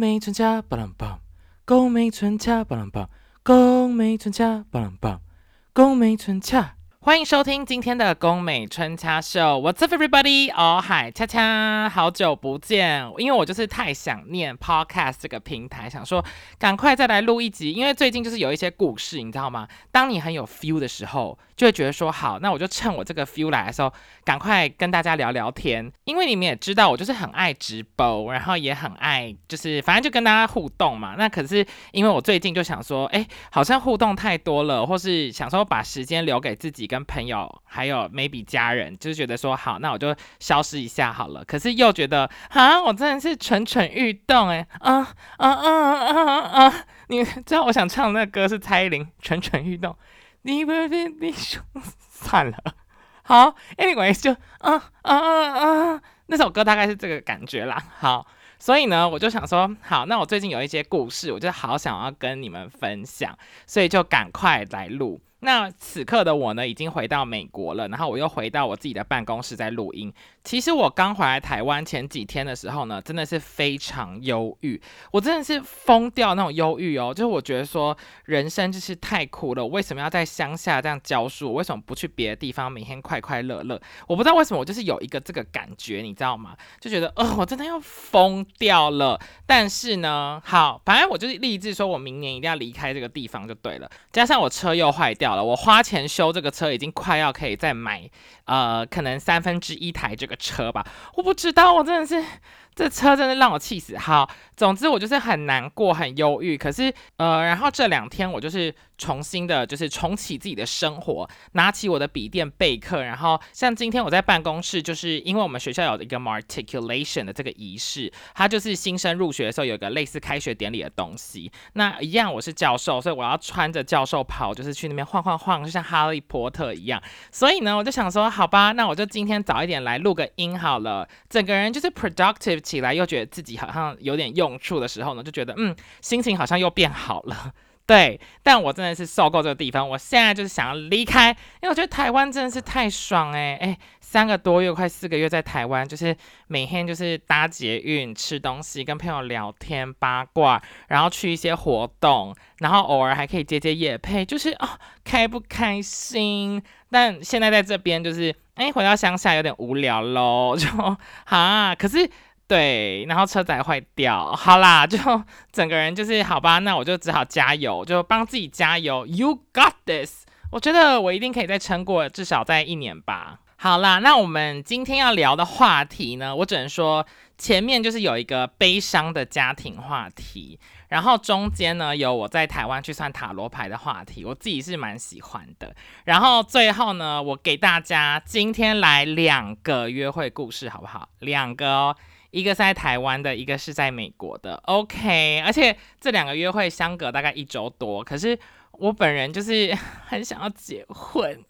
美春恰巴郎棒，宫美春恰巴郎棒，宫美春恰巴郎棒，宫美春恰。欢迎收听今天的宫美春恰秀，What's up everybody？哦嗨，恰恰，好久不见，因为我就是太想念 Podcast 这个平台，想说赶快再来录一集，因为最近就是有一些故事，你知道吗？当你很有 feel 的时候，就会觉得说好，那我就趁我这个 feel 来的时候，赶快跟大家聊聊天，因为你们也知道我就是很爱直播，然后也很爱就是反正就跟大家互动嘛。那可是因为我最近就想说，哎，好像互动太多了，或是想说把时间留给自己。跟朋友还有 maybe 家人，就是觉得说好，那我就消失一下好了。可是又觉得啊，我真的是蠢蠢欲动哎，啊啊啊啊啊！你 知道我想唱的那歌是蔡依林《蠢蠢欲动》，你不是你说算了。好，anyways 就啊啊啊啊，那首歌大概是这个感觉啦。好，所以呢，我就想说好，那我最近有一些故事，我就好想要跟你们分享，所以就赶快来录。那此刻的我呢，已经回到美国了，然后我又回到我自己的办公室在录音。其实我刚回来台湾前几天的时候呢，真的是非常忧郁，我真的是疯掉那种忧郁哦。就是我觉得说人生就是太苦了，我为什么要在乡下这样教书？我为什么不去别的地方每天快快乐乐？我不知道为什么，我就是有一个这个感觉，你知道吗？就觉得呃，我真的要疯掉了。但是呢，好，反正我就是立志说我明年一定要离开这个地方就对了。加上我车又坏掉。了，我花钱修这个车，已经快要可以再买，呃，可能三分之一台这个车吧。我不知道，我真的是。这车真的让我气死。好，总之我就是很难过、很忧郁。可是，呃，然后这两天我就是重新的，就是重启自己的生活，拿起我的笔电备课。然后，像今天我在办公室，就是因为我们学校有一个 matriculation 的这个仪式，它就是新生入学的时候有一个类似开学典礼的东西。那一样我是教授，所以我要穿着教授袍，就是去那边晃晃晃，就像哈利波特一样。所以呢，我就想说，好吧，那我就今天早一点来录个音好了，整个人就是 productive。起来又觉得自己好像有点用处的时候呢，就觉得嗯，心情好像又变好了。对，但我真的是受够这个地方，我现在就是想要离开，因为我觉得台湾真的是太爽哎哎，三个多月快四个月在台湾，就是每天就是搭捷运、吃东西、跟朋友聊天八卦，然后去一些活动，然后偶尔还可以接接夜配，就是哦，开不开心？但现在在这边就是哎，回到乡下有点无聊喽，就啊，可是。对，然后车载坏掉，好啦，就 整个人就是好吧，那我就只好加油，就帮自己加油。You got this，我觉得我一定可以再撑过至少在一年吧。好啦，那我们今天要聊的话题呢，我只能说前面就是有一个悲伤的家庭话题，然后中间呢有我在台湾去算塔罗牌的话题，我自己是蛮喜欢的。然后最后呢，我给大家今天来两个约会故事，好不好？两个哦。一个在台湾的，一个是在美国的，OK。而且这两个约会相隔大概一周多，可是我本人就是 很想要结婚，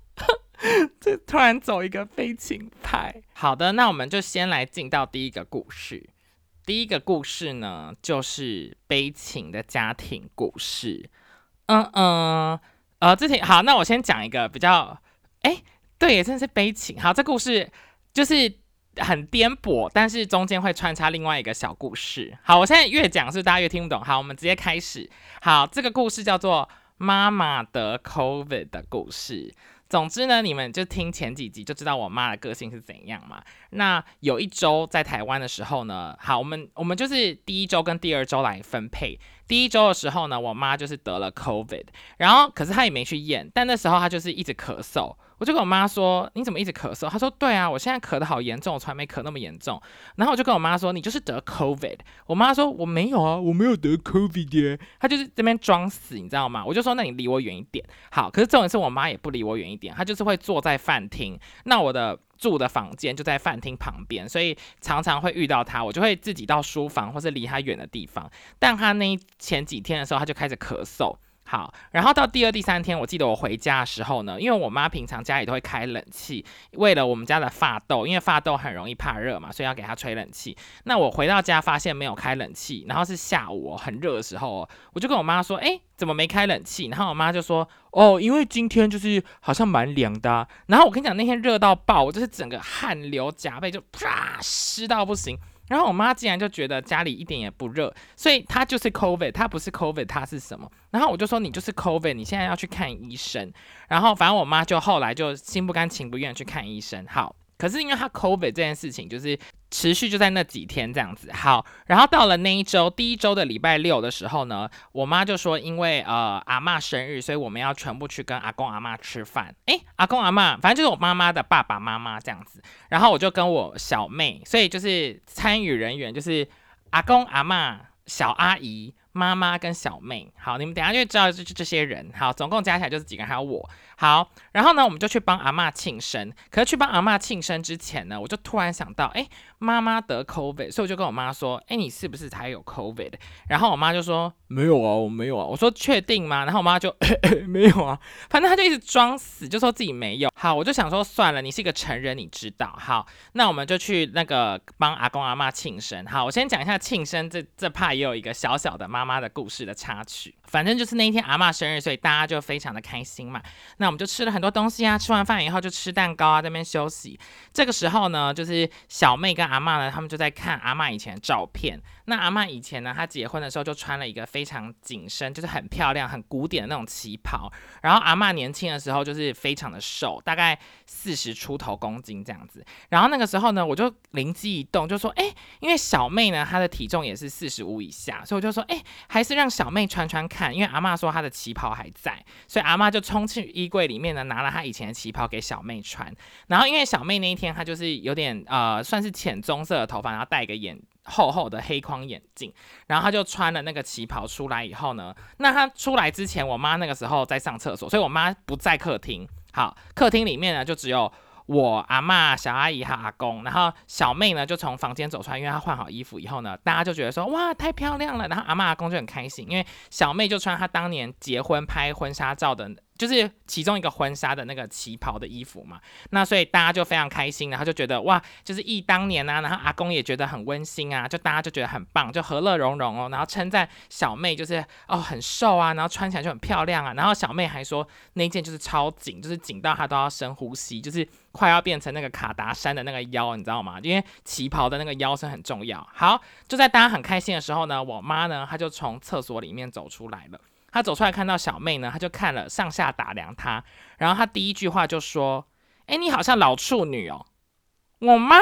这突然走一个悲情牌。好的，那我们就先来进到第一个故事。第一个故事呢，就是悲情的家庭故事。嗯嗯，呃，之前好，那我先讲一个比较，哎，对，也真的是悲情。好，这故事就是。很颠簸，但是中间会穿插另外一个小故事。好，我现在越讲是大家越听不懂。好，我们直接开始。好，这个故事叫做妈妈得 COVID 的故事。总之呢，你们就听前几集就知道我妈的个性是怎样嘛。那有一周在台湾的时候呢，好，我们我们就是第一周跟第二周来分配。第一周的时候呢，我妈就是得了 COVID，然后可是她也没去验，但那时候她就是一直咳嗽。我就跟我妈说：“你怎么一直咳嗽？”她说：“对啊，我现在咳得好严重，我从来没咳那么严重。”然后我就跟我妈说：“你就是得 COVID。”我妈说：“我没有啊，我没有得 COVID。”她就是这边装死，你知道吗？我就说：“那你离我远一点。”好，可是这种事我妈也不离我远一点，她就是会坐在饭厅。那我的住的房间就在饭厅旁边，所以常常会遇到她，我就会自己到书房或是离她远的地方。但她那前几天的时候，她就开始咳嗽。好，然后到第二、第三天，我记得我回家的时候呢，因为我妈平常家里都会开冷气，为了我们家的发豆，因为发豆很容易怕热嘛，所以要给它吹冷气。那我回到家发现没有开冷气，然后是下午很热的时候，我就跟我妈说：“哎，怎么没开冷气？”然后我妈就说：“哦，因为今天就是好像蛮凉的。”然后我跟你讲，那天热到爆，我就是整个汗流浃背，就啪湿到不行。然后我妈竟然就觉得家里一点也不热，所以她就是 COVID，她不是 COVID，她是什么？然后我就说你就是 COVID，你现在要去看医生。然后反正我妈就后来就心不甘情不愿去看医生。好，可是因为他 COVID 这件事情就是。持续就在那几天这样子，好，然后到了那一周第一周的礼拜六的时候呢，我妈就说，因为呃阿妈生日，所以我们要全部去跟阿公阿妈吃饭。诶，阿公阿妈，反正就是我妈妈的爸爸妈妈这样子。然后我就跟我小妹，所以就是参与人员就是阿公阿妈、小阿姨。妈妈跟小妹，好，你们等下就会知道这这些人，好，总共加起来就是几个人，还有我，好，然后呢，我们就去帮阿妈庆生。可是去帮阿妈庆生之前呢，我就突然想到，哎，妈妈得 COVID，所以我就跟我妈说，哎，你是不是才有 COVID？然后我妈就说，没有啊，我没有啊。我说确定吗？然后我妈就 没有啊，反正她就一直装死，就说自己没有。好，我就想说算了，你是一个成人，你知道。好，那我们就去那个帮阿公阿妈庆生。好，我先讲一下庆生这这怕也有一个小小的妈。阿妈的故事的插曲，反正就是那一天阿妈生日，所以大家就非常的开心嘛。那我们就吃了很多东西啊，吃完饭以后就吃蛋糕啊，在那边休息。这个时候呢，就是小妹跟阿妈呢，他们就在看阿妈以前的照片。那阿妈以前呢，她结婚的时候就穿了一个非常紧身，就是很漂亮、很古典的那种旗袍。然后阿妈年轻的时候就是非常的瘦，大概四十出头公斤这样子。然后那个时候呢，我就灵机一动，就说：哎，因为小妹呢，她的体重也是四十五以下，所以我就说：哎，还是让小妹穿穿看。因为阿妈说她的旗袍还在，所以阿妈就冲去衣柜里面呢，拿了她以前的旗袍给小妹穿。然后因为小妹那一天她就是有点呃，算是浅棕色的头发，然后戴一个眼。厚厚的黑框眼镜，然后他就穿了那个旗袍出来以后呢，那他出来之前，我妈那个时候在上厕所，所以我妈不在客厅。好，客厅里面呢就只有我阿妈、小阿姨和阿公，然后小妹呢就从房间走出来，因为她换好衣服以后呢，大家就觉得说哇太漂亮了，然后阿妈阿公就很开心，因为小妹就穿她当年结婚拍婚纱照的。就是其中一个婚纱的那个旗袍的衣服嘛，那所以大家就非常开心，然后就觉得哇，就是忆当年啊，然后阿公也觉得很温馨啊，就大家就觉得很棒，就和乐融融哦，然后称赞小妹就是哦很瘦啊，然后穿起来就很漂亮啊，然后小妹还说那件就是超紧，就是紧到她都要深呼吸，就是快要变成那个卡达山的那个腰，你知道吗？因为旗袍的那个腰身很重要。好，就在大家很开心的时候呢，我妈呢，她就从厕所里面走出来了。他走出来看到小妹呢，他就看了上下打量她，然后他第一句话就说：“哎，你好像老处女哦。”我妈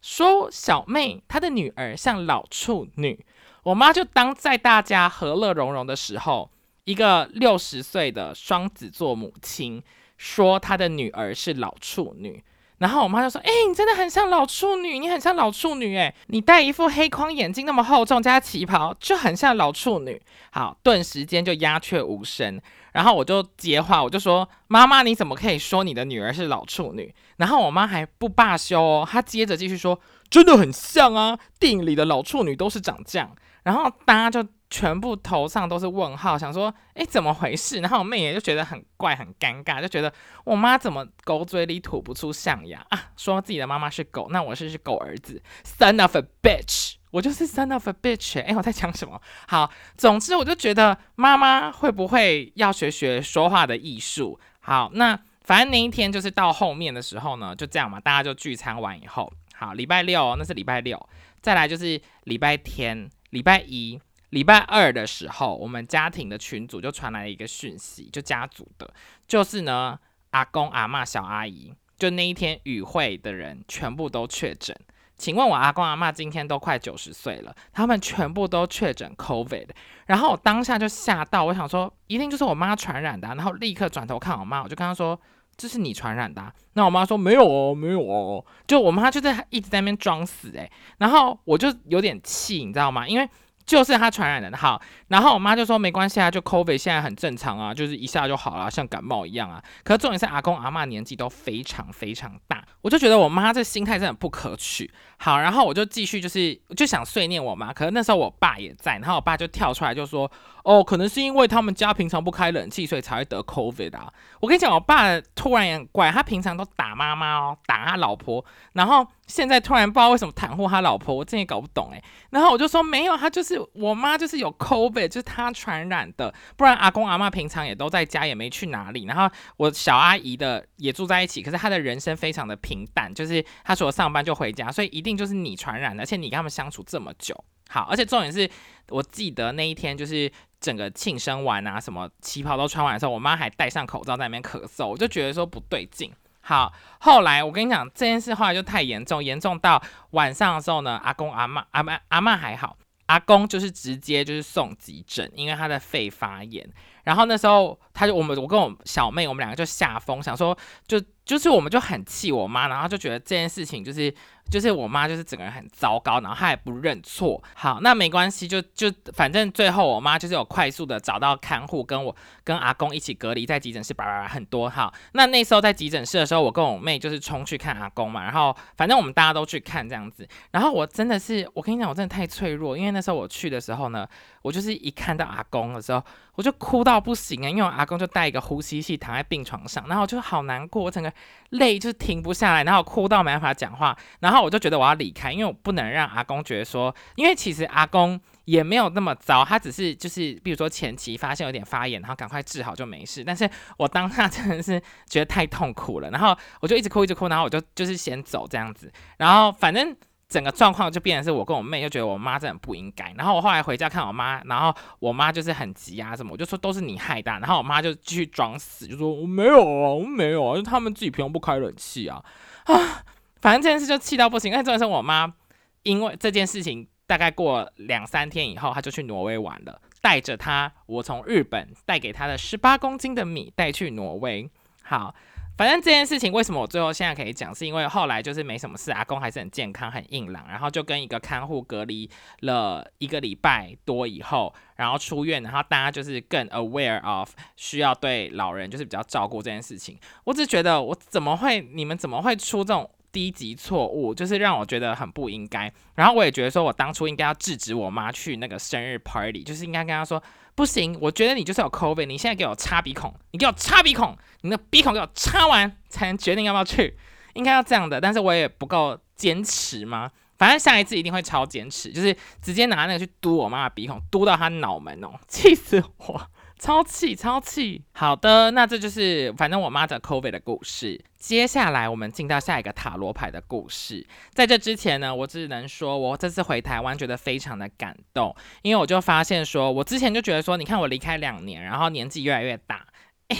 说小妹她的女儿像老处女，我妈就当在大家和乐融融的时候，一个六十岁的双子座母亲说她的女儿是老处女。然后我妈就说：“哎，你真的很像老处女，你很像老处女，哎，你戴一副黑框眼镜，那么厚重，加旗袍，就很像老处女。”好，顿时间就鸦雀无声。然后我就接话，我就说：“妈妈，你怎么可以说你的女儿是老处女？”然后我妈还不罢休哦，她接着继续说：“真的很像啊，电影里的老处女都是长这样。”然后大家就。全部头上都是问号，想说，哎，怎么回事？然后我妹也就觉得很怪、很尴尬，就觉得我妈怎么狗嘴里吐不出象牙啊？说自己的妈妈是狗，那我是是狗儿子，son of a bitch，我就是 son of a bitch。哎，我在讲什么？好，总之我就觉得妈妈会不会要学学说话的艺术？好，那反正那一天就是到后面的时候呢，就这样嘛，大家就聚餐完以后，好，礼拜六那是礼拜六，再来就是礼拜天、礼拜一。礼拜二的时候，我们家庭的群组就传来了一个讯息，就家族的，就是呢，阿公、阿妈、小阿姨，就那一天与会的人全部都确诊。请问我阿公阿妈今天都快九十岁了，他们全部都确诊 COVID，然后我当下就吓到，我想说一定就是我妈传染的，然后立刻转头看我妈，我就跟她说这是你传染的。那我妈说没有哦，没有哦，就我妈就在一直在那边装死诶。然后我就有点气，你知道吗？因为就是他传染的，好，然后我妈就说没关系啊，就 COVID 现在很正常啊，就是一下就好了，像感冒一样啊。可是重点是阿公阿妈年纪都非常非常大，我就觉得我妈这心态真的不可取。好，然后我就继续就是就想碎念我妈，可是那时候我爸也在，然后我爸就跳出来就说，哦，可能是因为他们家平常不开冷气，所以才会得 COVID 啊。我跟你讲，我爸突然也很怪，他平常都打妈妈哦，打他老婆，然后。现在突然不知道为什么袒护他老婆，我真也搞不懂哎。然后我就说没有，他就是我妈，就是有 COVID，就是他传染的。不然阿公阿妈平常也都在家，也没去哪里。然后我小阿姨的也住在一起，可是她的人生非常的平平淡，就是他除了上班就回家，所以一定就是你传染的，而且你跟他们相处这么久，好，而且重点是我记得那一天就是整个庆生完啊，什么旗袍都穿完的时候，我妈还戴上口罩在那边咳嗽，我就觉得说不对劲。好，后来我跟你讲这件事，后来就太严重，严重到晚上的时候呢，阿公阿妈阿妈阿妈还好，阿公就是直接就是送急诊，因为他的肺发炎。然后那时候他就我们我跟我小妹我们两个就下风，想说就就是我们就很气我妈，然后就觉得这件事情就是。就是我妈，就是整个人很糟糕，然后她也不认错。好，那没关系，就就反正最后我妈就是有快速的找到看护，跟我跟阿公一起隔离在急诊室，叭叭叭很多。好，那那时候在急诊室的时候，我跟我妹就是冲去看阿公嘛，然后反正我们大家都去看这样子。然后我真的是，我跟你讲，我真的太脆弱，因为那时候我去的时候呢，我就是一看到阿公的时候，我就哭到不行啊，因为阿公就带一个呼吸器躺在病床上，然后我就好难过，我整个泪就停不下来，然后哭到没办法讲话，然后。然后我就觉得我要离开，因为我不能让阿公觉得说，因为其实阿公也没有那么糟，他只是就是，比如说前期发现有点发炎，然后赶快治好就没事。但是我当下真的是觉得太痛苦了，然后我就一直哭一直哭，然后我就就是先走这样子，然后反正整个状况就变成是我跟我妹就觉得我妈真的不应该，然后我后来回家看我妈，然后我妈就是很急啊什么，我就说都是你害的，然后我妈就继续装死，就说我没有啊，我没有啊，就他们自己平常不开冷气啊啊。反正这件事就气到不行，因为真的是我妈，因为这件事情大概过两三天以后，她就去挪威玩了，带着她我从日本带给她的十八公斤的米带去挪威。好，反正这件事情为什么我最后现在可以讲，是因为后来就是没什么事，阿公还是很健康很硬朗，然后就跟一个看护隔离了一个礼拜多以后，然后出院，然后大家就是更 aware of 需要对老人就是比较照顾这件事情。我只觉得我怎么会，你们怎么会出这种？低级错误就是让我觉得很不应该，然后我也觉得说我当初应该要制止我妈去那个生日 party，就是应该跟她说不行，我觉得你就是有 COVID，你现在给我插鼻孔，你给我插鼻孔，你的鼻孔给我插完才能决定要不要去，应该要这样的，但是我也不够坚持吗？反正下一次一定会超坚持，就是直接拿那个去嘟我妈的鼻孔，嘟到她脑门哦，气死我！超气，超气！好的，那这就是反正我妈的 COVID 的故事。接下来我们进到下一个塔罗牌的故事。在这之前呢，我只能说我这次回台湾觉得非常的感动，因为我就发现说，我之前就觉得说，你看我离开两年，然后年纪越来越大，哎。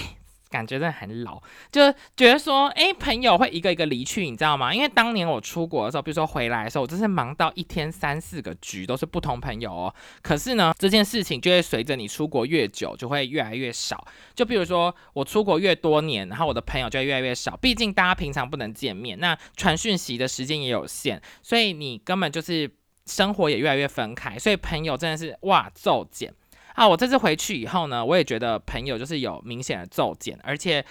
感觉真的很老，就觉得说，哎，朋友会一个一个离去，你知道吗？因为当年我出国的时候，比如说回来的时候，我真是忙到一天三四个局都是不同朋友哦。可是呢，这件事情就会随着你出国越久，就会越来越少。就比如说我出国越多年，然后我的朋友就会越来越少。毕竟大家平常不能见面，那传讯息的时间也有限，所以你根本就是生活也越来越分开，所以朋友真的是哇骤减。啊，我这次回去以后呢，我也觉得朋友就是有明显的骤减，而且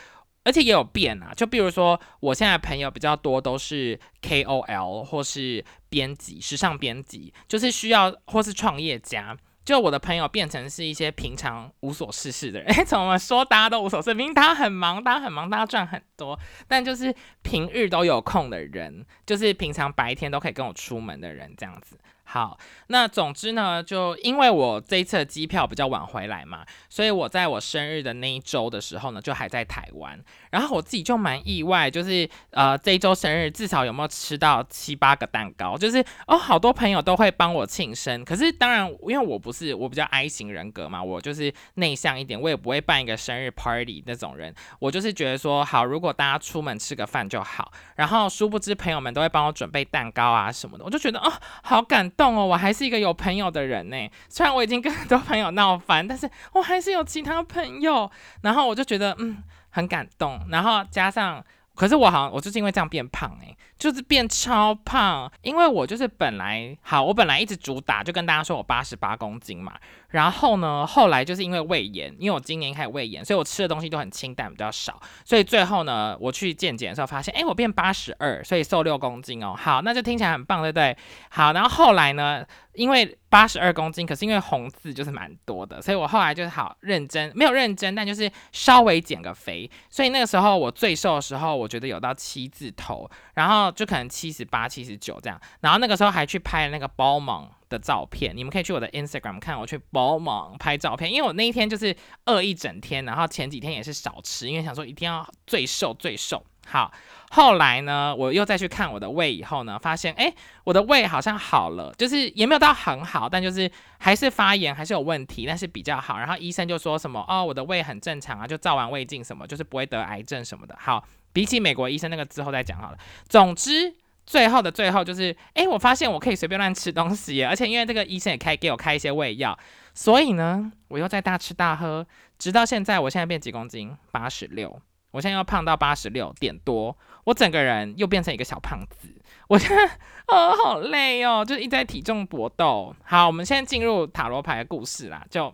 而且也有变啊。就比如说，我现在朋友比较多都是 KOL 或是编辑、时尚编辑，就是需要或是创业家。就我的朋友变成是一些平常无所事事的人。哎，怎么说大家都无所事？明明大家很忙，大家很忙，大家赚很多，但就是平日都有空的人，就是平常白天都可以跟我出门的人，这样子。好，那总之呢，就因为我这一次的机票比较晚回来嘛，所以我在我生日的那一周的时候呢，就还在台湾。然后我自己就蛮意外，就是呃这一周生日至少有没有吃到七八个蛋糕，就是哦好多朋友都会帮我庆生。可是当然，因为我不是我比较 I 型人格嘛，我就是内向一点，我也不会办一个生日 party 那种人。我就是觉得说好，如果大家出门吃个饭就好。然后殊不知朋友们都会帮我准备蛋糕啊什么的，我就觉得哦好感动。哦，我还是一个有朋友的人呢。虽然我已经跟很多朋友闹翻，但是我还是有其他朋友。然后我就觉得嗯很感动。然后加上，可是我好像我就是因为这样变胖诶，就是变超胖。因为我就是本来好，我本来一直主打就跟大家说我八十八公斤嘛。然后呢，后来就是因为胃炎，因为我今年开始胃炎，所以我吃的东西都很清淡，比较少。所以最后呢，我去健检的时候发现，哎，我变八十二，所以瘦六公斤哦。好，那就听起来很棒，对不对？好，然后后来呢，因为八十二公斤，可是因为红字就是蛮多的，所以我后来就是好认真，没有认真，但就是稍微减个肥。所以那个时候我最瘦的时候，我觉得有到七字头，然后就可能七十八、七十九这样。然后那个时候还去拍那个包芒。的照片，你们可以去我的 Instagram 看我去包芒拍照片，因为我那一天就是饿一整天，然后前几天也是少吃，因为想说一定要最瘦最瘦。好，后来呢，我又再去看我的胃以后呢，发现哎，我的胃好像好了，就是也没有到很好，但就是还是发炎，还是有问题，但是比较好。然后医生就说什么哦，我的胃很正常啊，就照完胃镜什么，就是不会得癌症什么的。好，比起美国医生那个之后再讲好了。总之。最后的最后就是，哎，我发现我可以随便乱吃东西，而且因为这个医生也开给我开一些胃药，所以呢，我又在大吃大喝，直到现在，我现在变几公斤？八十六，我现在又胖到八十六点多，我整个人又变成一个小胖子，我现在啊好累哦，就是一直在体重搏斗。好，我们现在进入塔罗牌的故事啦，就。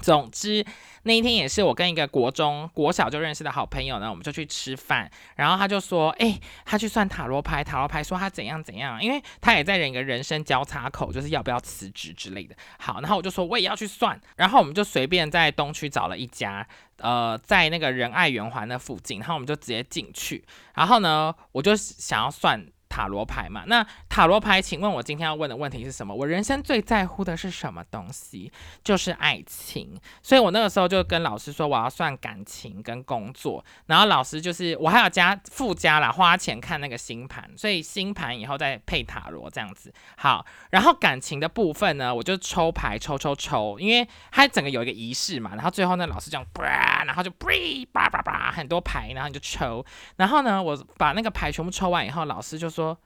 总之，那一天也是我跟一个国中、国小就认识的好朋友呢，我们就去吃饭，然后他就说：“哎，他去算塔罗牌，塔罗牌说他怎样怎样，因为他也在人一个人生交叉口，就是要不要辞职之类的。”好，然后我就说我也要去算，然后我们就随便在东区找了一家，呃，在那个仁爱圆环那附近，然后我们就直接进去，然后呢，我就想要算。塔罗牌嘛，那塔罗牌，请问我今天要问的问题是什么？我人生最在乎的是什么东西？就是爱情。所以我那个时候就跟老师说，我要算感情跟工作。然后老师就是我还要加附加啦，花钱看那个星盘，所以星盘以后再配塔罗这样子。好，然后感情的部分呢，我就抽牌抽抽抽，因为它整个有一个仪式嘛。然后最后那老师这样，然后就叭叭叭很多牌，然后你就抽。然后呢，我把那个牌全部抽完以后，老师就说。说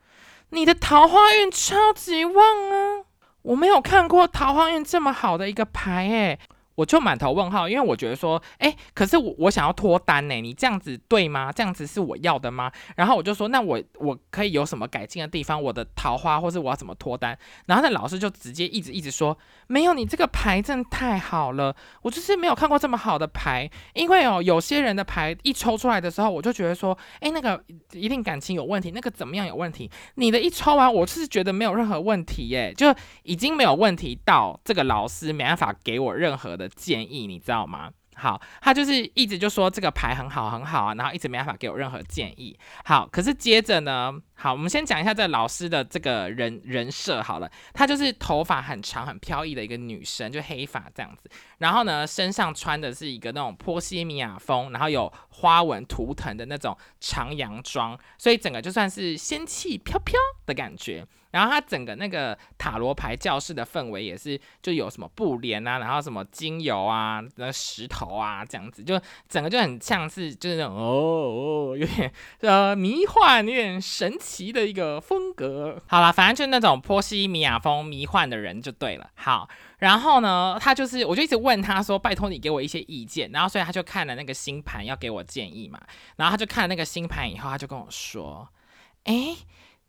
你的桃花运超级旺啊！我没有看过桃花运这么好的一个牌诶。我就满头问号，因为我觉得说，哎，可是我我想要脱单呢，你这样子对吗？这样子是我要的吗？然后我就说，那我我可以有什么改进的地方？我的桃花，或是我要怎么脱单？然后那老师就直接一直一直说，没有，你这个牌真的太好了，我就是没有看过这么好的牌，因为哦，有些人的牌一抽出来的时候，我就觉得说，哎，那个一定感情有问题，那个怎么样有问题？你的一抽完，我是觉得没有任何问题耶，就已经没有问题到这个老师没办法给我任何的。建议你知道吗？好，他就是一直就说这个牌很好很好啊，然后一直没办法给我任何建议。好，可是接着呢，好，我们先讲一下这老师的这个人人设好了，她就是头发很长很飘逸的一个女生，就黑发这样子。然后呢，身上穿的是一个那种波西米亚风，然后有花纹图腾的那种长洋装，所以整个就算是仙气飘飘的感觉。然后它整个那个塔罗牌教室的氛围也是，就有什么布帘啊，然后什么精油啊，那石头啊这样子，就整个就很像是就是那种哦哦，有点呃迷幻、有点神奇的一个风格。好了，反正就是那种波西米亚风迷幻的人就对了。好，然后呢，他就是我就一直问他说，拜托你给我一些意见。然后所以他就看了那个星盘要给我建议嘛，然后他就看了那个星盘以后，他就跟我说，哎。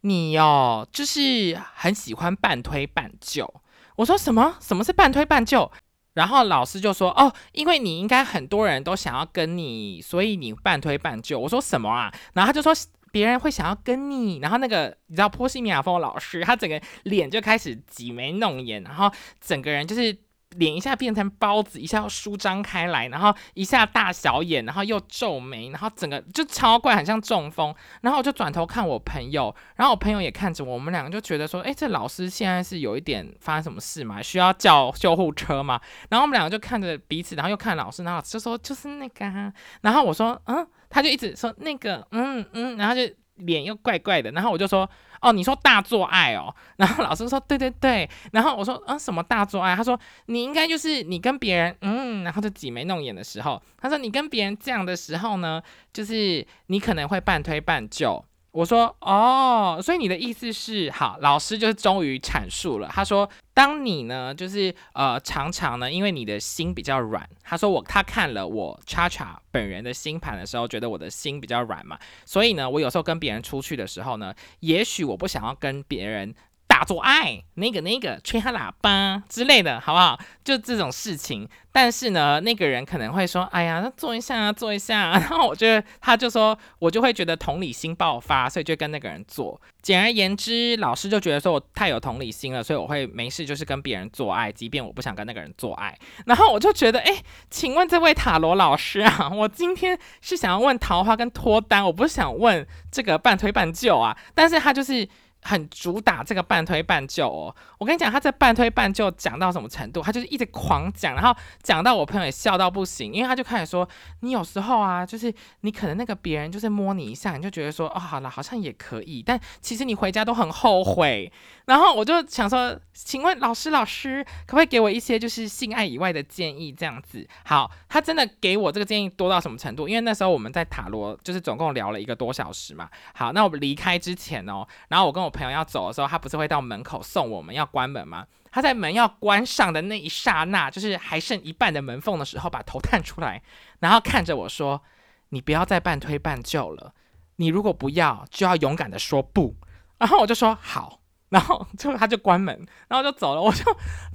你哦，就是很喜欢半推半就。我说什么？什么是半推半就？然后老师就说：“哦，因为你应该很多人都想要跟你，所以你半推半就。”我说什么啊？然后他就说别人会想要跟你。然后那个你知道波西米亚风老师，他整个脸就开始挤眉弄眼，然后整个人就是。脸一下变成包子，一下要舒张开来，然后一下大小眼，然后又皱眉，然后整个就超怪，很像中风。然后我就转头看我朋友，然后我朋友也看着我，我们两个就觉得说，哎，这老师现在是有一点发生什么事吗？需要叫救护车吗？然后我们两个就看着彼此，然后又看老师，然后老师就说就是那个，啊然后我说嗯，他就一直说那个，嗯嗯，然后就脸又怪怪的，然后我就说。哦，你说大做爱哦，然后老师说对对对，然后我说嗯什么大做爱？他说你应该就是你跟别人嗯，然后就挤眉弄眼的时候，他说你跟别人这样的时候呢，就是你可能会半推半就。我说哦，所以你的意思是好，老师就是终于阐述了。他说，当你呢，就是呃，常常呢，因为你的心比较软。他说我他看了我叉叉本人的星盘的时候，觉得我的心比较软嘛，所以呢，我有时候跟别人出去的时候呢，也许我不想要跟别人。大做爱，那个那个吹他喇叭之类的，好不好？就这种事情。但是呢，那个人可能会说：“哎呀，那做一下啊，做一下。”然后我觉得他就说，我就会觉得同理心爆发，所以就跟那个人做。简而言之，老师就觉得说我太有同理心了，所以我会没事就是跟别人做爱，即便我不想跟那个人做爱。然后我就觉得，哎，请问这位塔罗老师啊，我今天是想要问桃花跟脱单，我不是想问这个半推半就啊。但是他就是。很主打这个半推半就哦。我跟你讲，他这半推半就讲到什么程度？他就是一直狂讲，然后讲到我朋友也笑到不行，因为他就开始说，你有时候啊，就是你可能那个别人就是摸你一下，你就觉得说，哦，好了，好像也可以，但其实你回家都很后悔。然后我就想说，请问老师，老师可不可以给我一些就是性爱以外的建议？这样子，好，他真的给我这个建议多到什么程度？因为那时候我们在塔罗，就是总共聊了一个多小时嘛。好，那我们离开之前哦，然后我跟我朋友要走的时候，他不是会到门口送我们要关门吗？他在门要关上的那一刹那，就是还剩一半的门缝的时候，把头探出来，然后看着我说：“你不要再半推半就了，你如果不要，就要勇敢的说不。”然后我就说：“好。”然后就他就关门，然后就走了，我就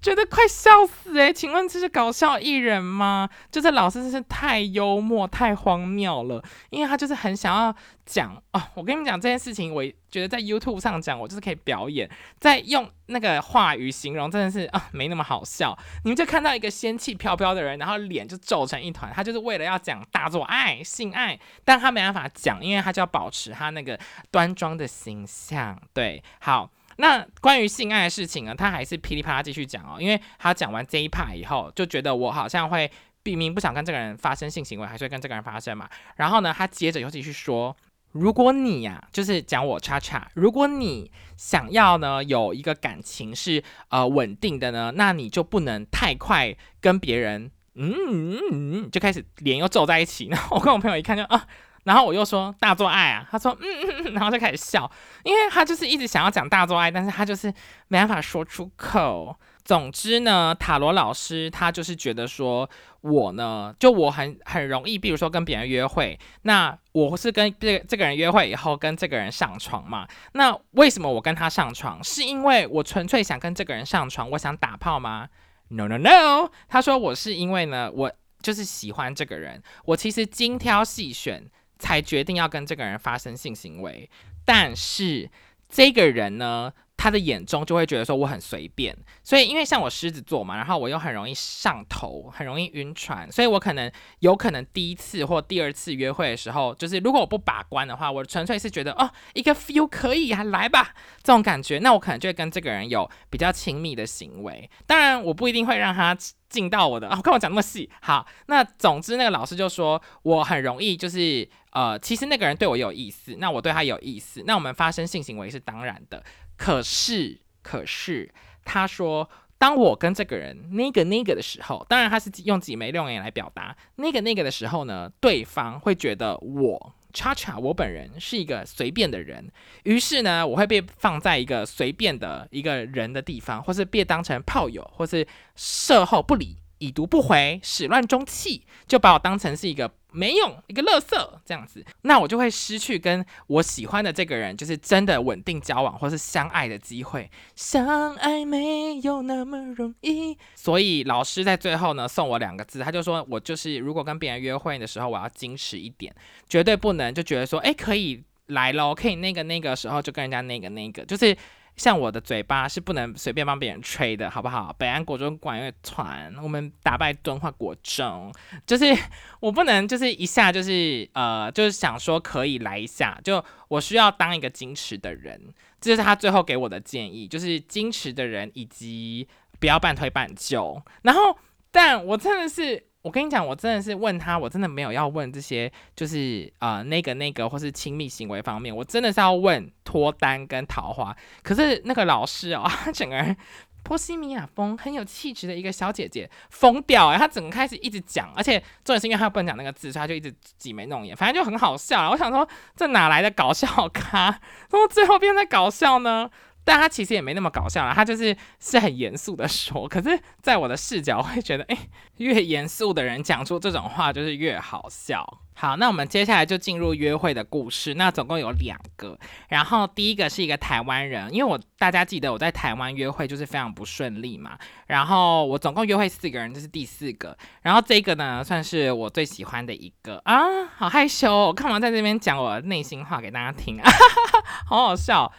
觉得快笑死诶，请问这是搞笑艺人吗？就这老师真是太幽默、太荒谬了，因为他就是很想要讲哦。我跟你们讲这件事情，我觉得在 YouTube 上讲，我就是可以表演，在用那个话语形容，真的是啊没那么好笑。你们就看到一个仙气飘飘的人，然后脸就皱成一团，他就是为了要讲大作爱、性爱，但他没办法讲，因为他就要保持他那个端庄的形象。对，好。那关于性爱的事情呢，他还是噼里啪啦继续讲哦，因为他讲完这一 part 以后，就觉得我好像会避明不想跟这个人发生性行为，还是会跟这个人发生嘛。然后呢，他接着又继续说，如果你呀，就是讲我叉叉，如果你想要呢有一个感情是呃稳定的呢，那你就不能太快跟别人，嗯嗯嗯，就开始脸又皱在一起。然后我跟我朋友一看就啊。然后我又说大做爱啊，他说嗯嗯嗯，然后就开始笑，因为他就是一直想要讲大做爱，但是他就是没办法说出口。总之呢，塔罗老师他就是觉得说我呢，就我很很容易，比如说跟别人约会，那我是跟这这个人约会以后跟这个人上床嘛，那为什么我跟他上床？是因为我纯粹想跟这个人上床，我想打炮吗？No No No，他说我是因为呢，我就是喜欢这个人，我其实精挑细选。才决定要跟这个人发生性行为，但是这个人呢，他的眼中就会觉得说我很随便，所以因为像我狮子座嘛，然后我又很容易上头，很容易晕船，所以我可能有可能第一次或第二次约会的时候，就是如果我不把关的话，我纯粹是觉得哦一个 feel 可以啊，来吧这种感觉，那我可能就会跟这个人有比较亲密的行为，当然我不一定会让他。进到我的啊，跟我讲那么细。好，那总之那个老师就说我很容易就是呃，其实那个人对我有意思，那我对他有意思，那我们发生性行为是当然的。可是可是他说，当我跟这个人那个那个的时候，当然他是用几枚六眼来表达那个那个的时候呢，对方会觉得我。叉叉，我本人是一个随便的人，于是呢，我会被放在一个随便的一个人的地方，或是被当成炮友，或是事后不理。已读不回，始乱终弃，就把我当成是一个没用、一个垃圾这样子，那我就会失去跟我喜欢的这个人，就是真的稳定交往或是相爱的机会。相爱没有那么容易，所以老师在最后呢送我两个字，他就说我就是如果跟别人约会的时候，我要矜持一点，绝对不能就觉得说，哎，可以来喽，可以那个那个时候就跟人家那个那个，就是。像我的嘴巴是不能随便帮别人吹的，好不好？北安国中管乐团，我们打败敦化国中，就是 我不能就是一下就是呃，就是想说可以来一下，就我需要当一个矜持的人，这是他最后给我的建议，就是矜持的人以及不要半推半就。然后，但我真的是。我跟你讲，我真的是问他，我真的没有要问这些，就是啊那个那个或是亲密行为方面，我真的是要问脱单跟桃花。可是那个老师哦，他整个人波西米亚风，很有气质的一个小姐姐，疯掉哎！她整个开始一直讲，而且重点是因为她不能讲那个字，所以她就一直挤眉弄眼，反正就很好笑。我想说，这哪来的搞笑咖？怎么最后变得搞笑呢？但他其实也没那么搞笑啦，他就是是很严肃的 说。可是，在我的视角，会觉得，哎，越严肃的人讲出这种话，就是越好笑。好，那我们接下来就进入约会的故事。那总共有两个，然后第一个是一个台湾人，因为我大家记得我在台湾约会就是非常不顺利嘛。然后我总共约会四个人，这是第四个。然后这个呢，算是我最喜欢的一个啊，好害羞，我干嘛在这边讲我内心话给大家听啊？好好笑，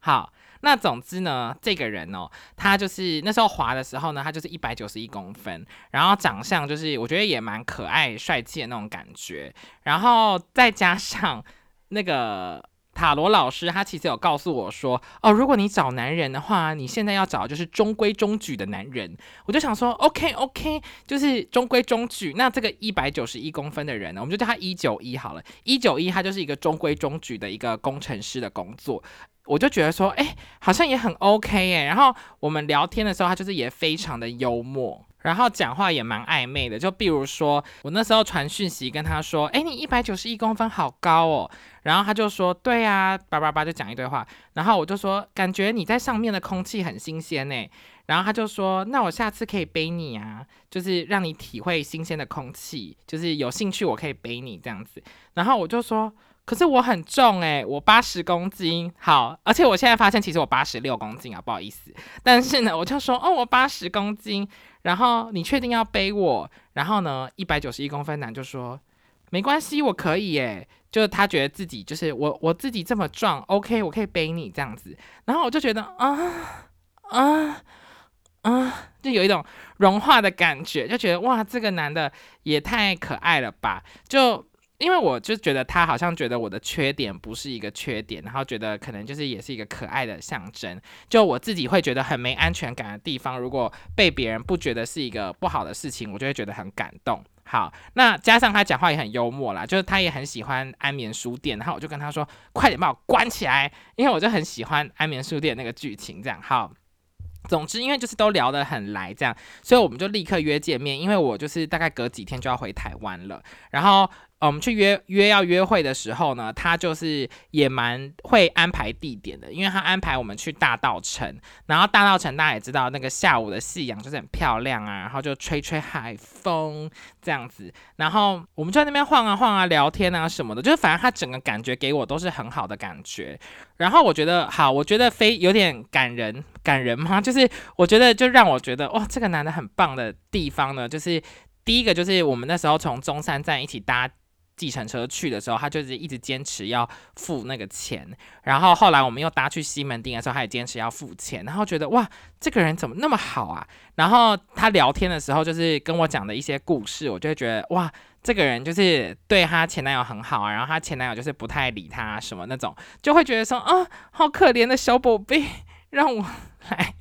好。那总之呢，这个人哦，他就是那时候滑的时候呢，他就是一百九十一公分，然后长相就是我觉得也蛮可爱帅气的那种感觉，然后再加上那个塔罗老师他其实有告诉我说，哦，如果你找男人的话，你现在要找就是中规中矩的男人。我就想说，OK OK，就是中规中矩。那这个一百九十一公分的人呢，我们就叫他一九一好了。一九一，他就是一个中规中矩的一个工程师的工作。我就觉得说，哎，好像也很 OK 哎。然后我们聊天的时候，他就是也非常的幽默。然后讲话也蛮暧昧的，就比如说我那时候传讯息跟他说：“哎，你一百九十一公分，好高哦。”然后他就说：“对啊，叭叭叭就讲一堆话。”然后我就说：“感觉你在上面的空气很新鲜呢。”然后他就说：“那我下次可以背你啊，就是让你体会新鲜的空气，就是有兴趣我可以背你这样子。”然后我就说。可是我很重诶，我八十公斤，好，而且我现在发现其实我八十六公斤啊，不好意思。但是呢，我就说哦，我八十公斤，然后你确定要背我？然后呢，一百九十一公分男就说没关系，我可以耶，就是他觉得自己就是我我自己这么壮，OK，我可以背你这样子。然后我就觉得啊啊啊，就有一种融化的感觉，就觉得哇，这个男的也太可爱了吧，就。因为我就觉得他好像觉得我的缺点不是一个缺点，然后觉得可能就是也是一个可爱的象征。就我自己会觉得很没安全感的地方，如果被别人不觉得是一个不好的事情，我就会觉得很感动。好，那加上他讲话也很幽默啦，就是他也很喜欢安眠书店，然后我就跟他说：“快点把我关起来！”因为我就很喜欢安眠书店那个剧情。这样好，总之因为就是都聊得很来，这样，所以我们就立刻约见面。因为我就是大概隔几天就要回台湾了，然后。我们去约约要约会的时候呢，他就是也蛮会安排地点的，因为他安排我们去大道城，然后大道城大家也知道，那个下午的夕阳就是很漂亮啊，然后就吹吹海风这样子，然后我们就在那边晃啊晃啊聊天啊什么的，就是反正他整个感觉给我都是很好的感觉，然后我觉得好，我觉得非有点感人感人吗？就是我觉得就让我觉得哇，这个男的很棒的地方呢，就是第一个就是我们那时候从中山站一起搭。计程车去的时候，他就是一直坚持要付那个钱。然后后来我们又搭去西门町的时候，他也坚持要付钱。然后觉得哇，这个人怎么那么好啊？然后他聊天的时候，就是跟我讲的一些故事，我就会觉得哇，这个人就是对他前男友很好啊。然后他前男友就是不太理他什么那种，就会觉得说啊，好可怜的小宝贝，让我来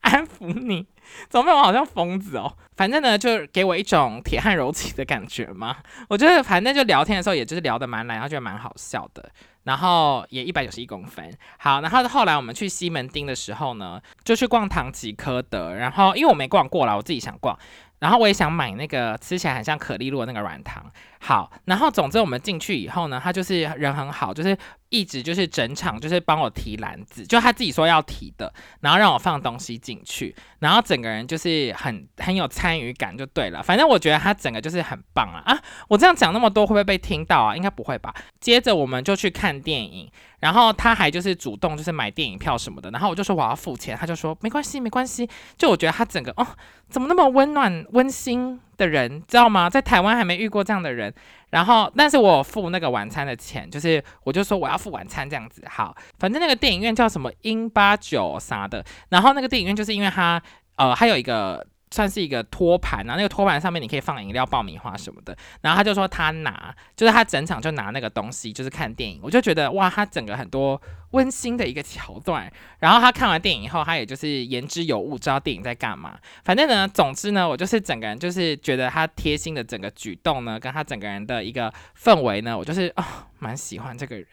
安抚你。怎么办？我好像疯子哦。反正呢，就给我一种铁汉柔情的感觉嘛。我觉得反正就聊天的时候，也就是聊得蛮来，然后觉得蛮好笑的。然后也一百九十一公分。好，然后后来我们去西门町的时候呢，就去逛唐吉诃德。然后因为我没逛过了，我自己想逛。然后我也想买那个吃起来很像可丽露的那个软糖。好，然后总之我们进去以后呢，他就是人很好，就是一直就是整场就是帮我提篮子，就他自己说要提的，然后让我放东西进去，然后整个人就是很很有参与感就对了。反正我觉得他整个就是很棒啊啊！我这样讲那么多会不会被听到啊？应该不会吧。接着我们就去看电影。然后他还就是主动就是买电影票什么的，然后我就说我要付钱，他就说没关系没关系。就我觉得他整个哦，怎么那么温暖温馨的人，知道吗？在台湾还没遇过这样的人。然后，但是我付那个晚餐的钱，就是我就说我要付晚餐这样子。好，反正那个电影院叫什么英八九啥的。然后那个电影院就是因为他呃还有一个。算是一个托盘，然后那个托盘上面你可以放饮料、爆米花什么的。然后他就说他拿，就是他整场就拿那个东西，就是看电影。我就觉得哇，他整个很多温馨的一个桥段。然后他看完电影以后，他也就是言之有物，知道电影在干嘛。反正呢，总之呢，我就是整个人就是觉得他贴心的整个举动呢，跟他整个人的一个氛围呢，我就是啊，蛮喜欢这个人。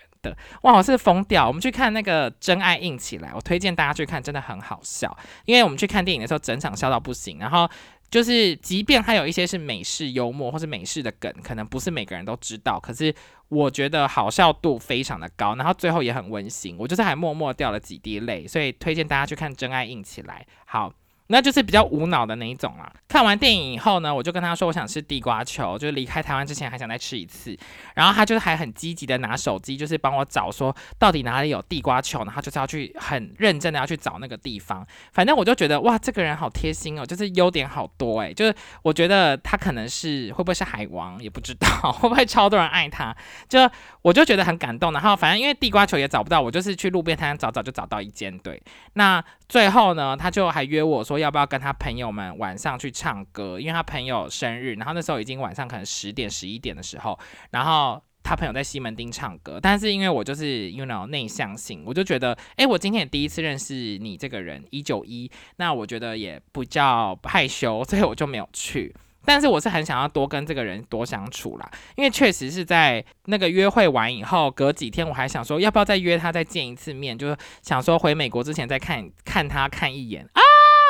哇，我是疯掉！我们去看那个《真爱硬起来》，我推荐大家去看，真的很好笑。因为我们去看电影的时候，整场笑到不行。然后就是，即便它有一些是美式幽默或是美式的梗，可能不是每个人都知道，可是我觉得好笑度非常的高。然后最后也很温馨，我就是还默默掉了几滴泪。所以推荐大家去看《真爱硬起来》。好。那就是比较无脑的那一种啦。看完电影以后呢，我就跟他说我想吃地瓜球，就是离开台湾之前还想再吃一次。然后他就是还很积极的拿手机，就是帮我找说到底哪里有地瓜球，然后就是要去很认真的要去找那个地方。反正我就觉得哇，这个人好贴心哦，就是优点好多诶。就是我觉得他可能是会不会是海王也不知道，会不会超多人爱他，就我就觉得很感动。然后反正因为地瓜球也找不到，我就是去路边摊找找就找到一间。对，那最后呢，他就还约我说。要不要跟他朋友们晚上去唱歌？因为他朋友生日，然后那时候已经晚上可能十点十一点的时候，然后他朋友在西门町唱歌，但是因为我就是 you know 内向性，我就觉得，哎，我今天也第一次认识你这个人一九一，那我觉得也不叫害羞，所以我就没有去。但是我是很想要多跟这个人多相处啦，因为确实是在那个约会完以后，隔几天我还想说要不要再约他再见一次面，就是想说回美国之前再看看他看一眼啊。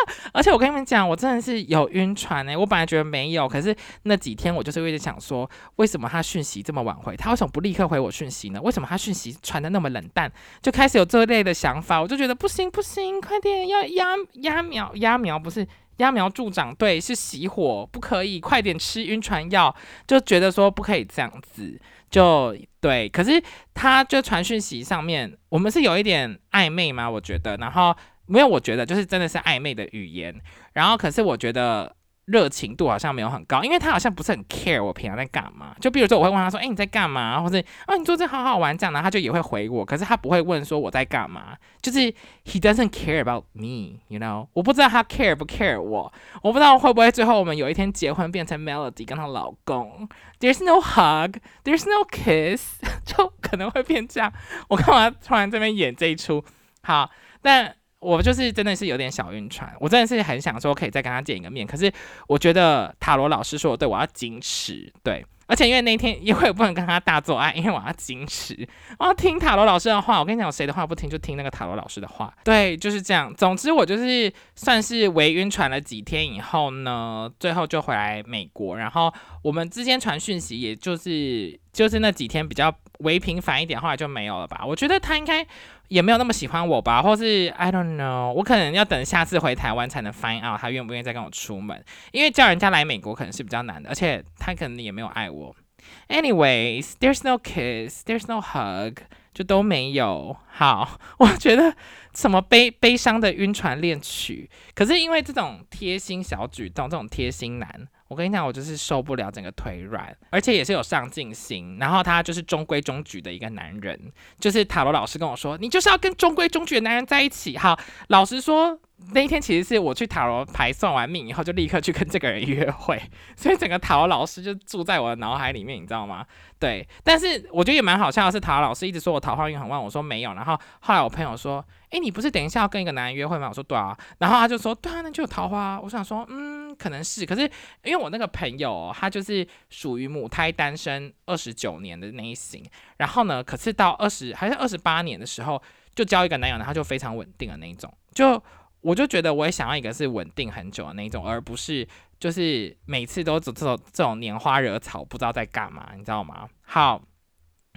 而且我跟你们讲，我真的是有晕船哎！我本来觉得没有，可是那几天我就是一直想说，为什么他讯息这么晚回？他为什么不立刻回我讯息呢？为什么他讯息传的那么冷淡？就开始有这类的想法，我就觉得不行不行，快点要压压苗压苗不是。压苗助长，对，是熄火，不可以，快点吃晕船药，就觉得说不可以这样子，就对。可是他就传讯息上面，我们是有一点暧昧嘛？我觉得，然后没有，我觉得就是真的是暧昧的语言，然后可是我觉得。热情度好像没有很高，因为他好像不是很 care 我平常在干嘛。就比如说，我会问他说：“哎，你在干嘛？”或者“啊，你做这好好玩这样。”然后他就也会回我，可是他不会问说我在干嘛。就是 he doesn't care about me，you know？我不知道他 care 不 care 我，我不知道会不会最后我们有一天结婚变成 Melody 跟她老公。There's no hug，there's no kiss，就可能会变这样。我干嘛突然这边演这一出？好，但。我就是真的是有点小晕船，我真的是很想说可以再跟他见一个面，可是我觉得塔罗老师说对我要矜持，对，而且因为那天因为我不能跟他大做爱，因为我要矜持，我要听塔罗老师的话。我跟你讲，谁的话不听就听那个塔罗老师的话，对，就是这样。总之我就是算是微晕船了几天以后呢，最后就回来美国，然后我们之间传讯息，也就是就是那几天比较微频繁一点，后来就没有了吧。我觉得他应该。也没有那么喜欢我吧，或是 I don't know，我可能要等下次回台湾才能 find out 他愿不愿意再跟我出门，因为叫人家来美国可能是比较难的，而且他可能也没有爱我。Anyways，there's no kiss，there's no hug，就都没有。好，我觉得什么悲悲伤的晕船恋曲，可是因为这种贴心小举动，这种贴心男。我跟你讲，我就是受不了整个腿软，而且也是有上进心，然后他就是中规中矩的一个男人。就是塔罗老师跟我说，你就是要跟中规中矩的男人在一起。好，老实说，那一天其实是我去塔罗牌算完命以后，就立刻去跟这个人约会，所以整个塔罗老师就住在我的脑海里面，你知道吗？对，但是我觉得也蛮好笑的是，塔罗老师一直说我桃花运很旺，我说没有，然后后来我朋友说。哎，你不是等一下要跟一个男人约会吗？我说对啊，然后他就说对啊，那就有桃花。我想说，嗯，可能是，可是因为我那个朋友他就是属于母胎单身二十九年的那一型，然后呢，可是到二十还是二十八年的时候就交一个男友，然后就非常稳定的那一种。就我就觉得我也想要一个是稳定很久的那种，而不是就是每次都走这种这种拈花惹草，不知道在干嘛，你知道吗？好，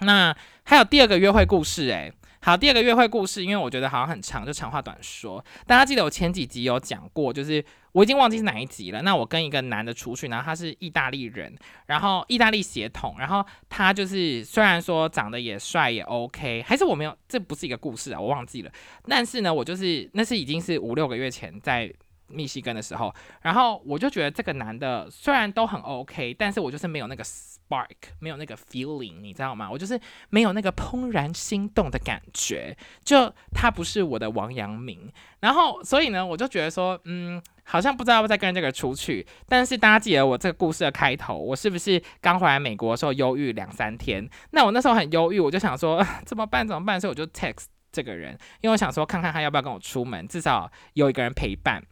那还有第二个约会故事，诶。好，第二个约会故事，因为我觉得好像很长，就长话短说。大家记得我前几集有讲过，就是我已经忘记是哪一集了。那我跟一个男的出去，然后他是意大利人，然后意大利血统，然后他就是虽然说长得也帅也 OK，还是我没有，这不是一个故事啊，我忘记了。但是呢，我就是那是已经是五六个月前在。密西根的时候，然后我就觉得这个男的虽然都很 OK，但是我就是没有那个 spark，没有那个 feeling，你知道吗？我就是没有那个怦然心动的感觉，就他不是我的王阳明。然后所以呢，我就觉得说，嗯，好像不知道要不再跟这个出去。但是大家记得我这个故事的开头，我是不是刚回来美国的时候忧郁两三天？那我那时候很忧郁，我就想说 怎么办？怎么办？所以我就 text 这个人，因为我想说看看他要不要跟我出门，至少有一个人陪伴。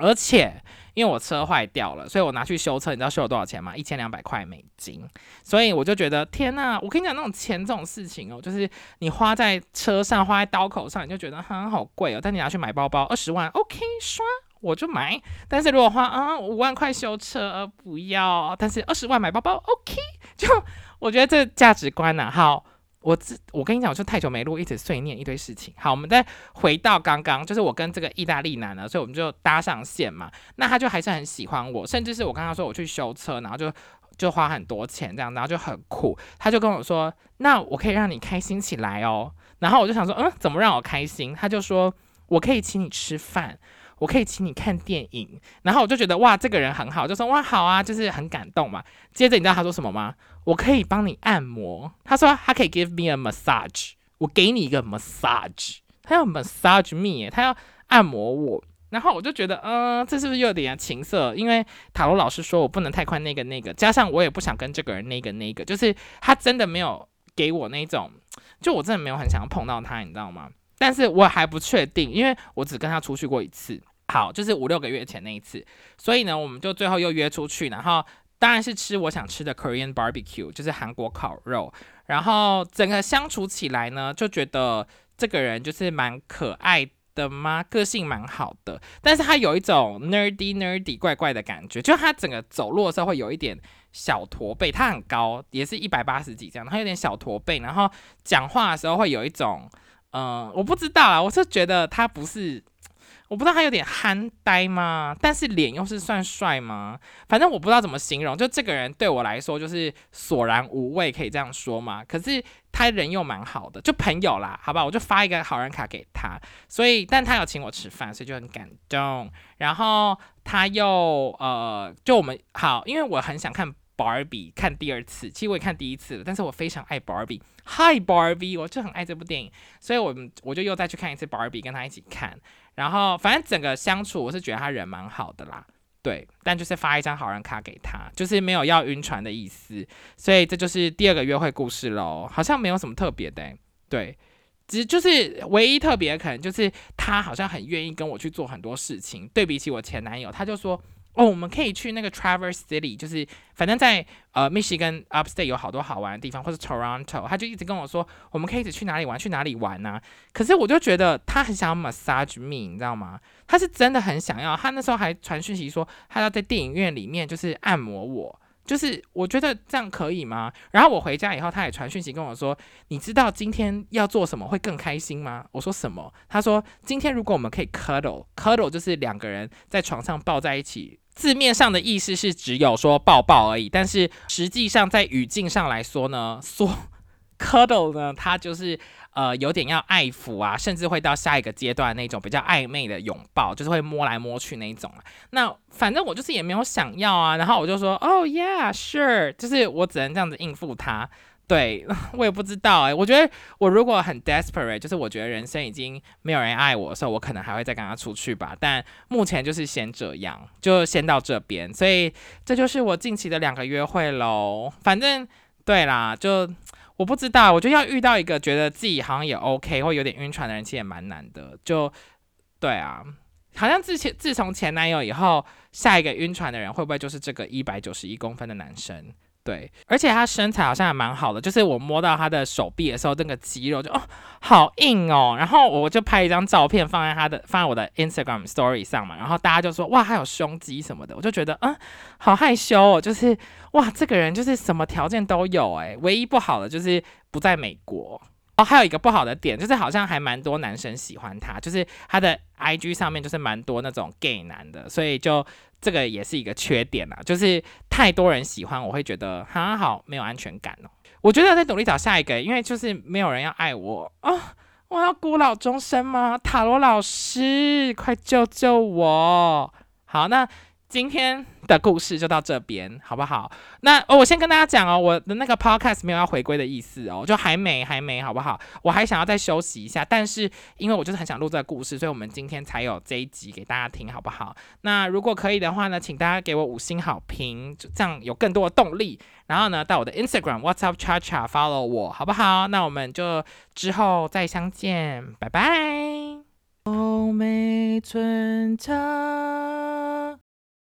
而且，因为我车坏掉了，所以我拿去修车，你知道修了多少钱吗？一千两百块美金。所以我就觉得，天呐！我跟你讲，那种钱这种事情哦，就是你花在车上，花在刀口上，你就觉得哈好贵哦。但你拿去买包包，二十万，OK，刷我就买。但是如果花啊五万块修车，不要。但是二十万买包包，OK，就我觉得这价值观呢，好。我自我跟你讲，我就太久没录，一直碎念一堆事情。好，我们再回到刚刚，就是我跟这个意大利男呢，所以我们就搭上线嘛。那他就还是很喜欢我，甚至是我刚刚说我去修车，然后就就花很多钱这样，然后就很酷。他就跟我说：“那我可以让你开心起来哦。”然后我就想说：“嗯，怎么让我开心？”他就说：“我可以请你吃饭。”我可以请你看电影，然后我就觉得哇，这个人很好，就说哇好啊，就是很感动嘛。接着你知道他说什么吗？我可以帮你按摩。他说他可以 give me a massage，我给你一个 massage。他要 massage me，他要按摩我。然后我就觉得，嗯，这是不是有点情色？因为塔罗老师说我不能太快那个那个，加上我也不想跟这个人那个那个，就是他真的没有给我那种，就我真的没有很想要碰到他，你知道吗？但是我还不确定，因为我只跟他出去过一次，好，就是五六个月前那一次，所以呢，我们就最后又约出去，然后当然是吃我想吃的 Korean barbecue，就是韩国烤肉，然后整个相处起来呢，就觉得这个人就是蛮可爱。的吗？个性蛮好的，但是他有一种 nerdy nerdy 怪怪的感觉，就他整个走路的时候会有一点小驼背，他很高，也是一百八十几这样，他有点小驼背，然后讲话的时候会有一种，嗯，我不知道啊，我是觉得他不是。我不知道他有点憨呆吗？但是脸又是算帅吗？反正我不知道怎么形容。就这个人对我来说就是索然无味，可以这样说吗？可是他人又蛮好的，就朋友啦，好吧，我就发一个好人卡给他。所以，但他有请我吃饭，所以就很感动。然后他又呃，就我们好，因为我很想看。Barbie 看第二次，其实我也看第一次了，但是我非常爱 Barbie。Hi Barbie，我就很爱这部电影，所以我我就又再去看一次 Barbie，跟他一起看。然后反正整个相处，我是觉得他人蛮好的啦，对。但就是发一张好人卡给他，就是没有要晕船的意思。所以这就是第二个约会故事喽，好像没有什么特别的，对。只就是唯一特别可能就是他好像很愿意跟我去做很多事情，对比起我前男友，他就说。哦，我们可以去那个 Traverse City，就是反正在呃 Michigan Upstate 有好多好玩的地方，或者 Toronto，他就一直跟我说，我们可以一起去哪里玩，去哪里玩呢？可是我就觉得他很想要 massage me，你知道吗？他是真的很想要，他那时候还传讯息说，他要在电影院里面就是按摩我。就是我觉得这样可以吗？然后我回家以后，他也传讯息跟我说：“你知道今天要做什么会更开心吗？”我说：“什么？”他说：“今天如果我们可以 cuddle，cuddle 就是两个人在床上抱在一起，字面上的意思是只有说抱抱而已，但是实际上在语境上来说呢，说 cuddle 呢，它就是。”呃，有点要爱抚啊，甚至会到下一个阶段那种比较暧昧的拥抱，就是会摸来摸去那种啊。那反正我就是也没有想要啊，然后我就说，哦，Yeah，Sure，就是我只能这样子应付他。对 我也不知道哎，我觉得我如果很 desperate，就是我觉得人生已经没有人爱我的时候，我可能还会再跟他出去吧。但目前就是先这样，就先到这边。所以这就是我近期的两个约会喽。反正对啦，就。我不知道，我觉得要遇到一个觉得自己好像也 OK 或有点晕船的人，其实也蛮难的。就对啊，好像自前自从前男友以后，下一个晕船的人会不会就是这个一百九十一公分的男生？对，而且他身材好像还蛮好的，就是我摸到他的手臂的时候，那个肌肉就哦好硬哦。然后我就拍一张照片放在他的放在我的 Instagram Story 上嘛，然后大家就说哇，还有胸肌什么的，我就觉得嗯好害羞哦，就是哇这个人就是什么条件都有哎，唯一不好的就是不在美国。哦，还有一个不好的点就是，好像还蛮多男生喜欢他，就是他的 IG 上面就是蛮多那种 gay 男的，所以就这个也是一个缺点啊，就是太多人喜欢，我会觉得很好没有安全感哦。我觉得在努力找下一个，因为就是没有人要爱我啊，我要孤老终生吗？塔罗老师，快救救我！好，那。今天的故事就到这边，好不好？那哦，我先跟大家讲哦，我的那个 podcast 没有要回归的意思哦，就还没，还没，好不好？我还想要再休息一下，但是因为我就是很想录这个故事，所以我们今天才有这一集给大家听，好不好？那如果可以的话呢，请大家给我五星好评，就这样有更多的动力。然后呢，到我的 Instagram What's Up Cha Cha follow 我，好不好？那我们就之后再相见，拜拜。欧美春茶。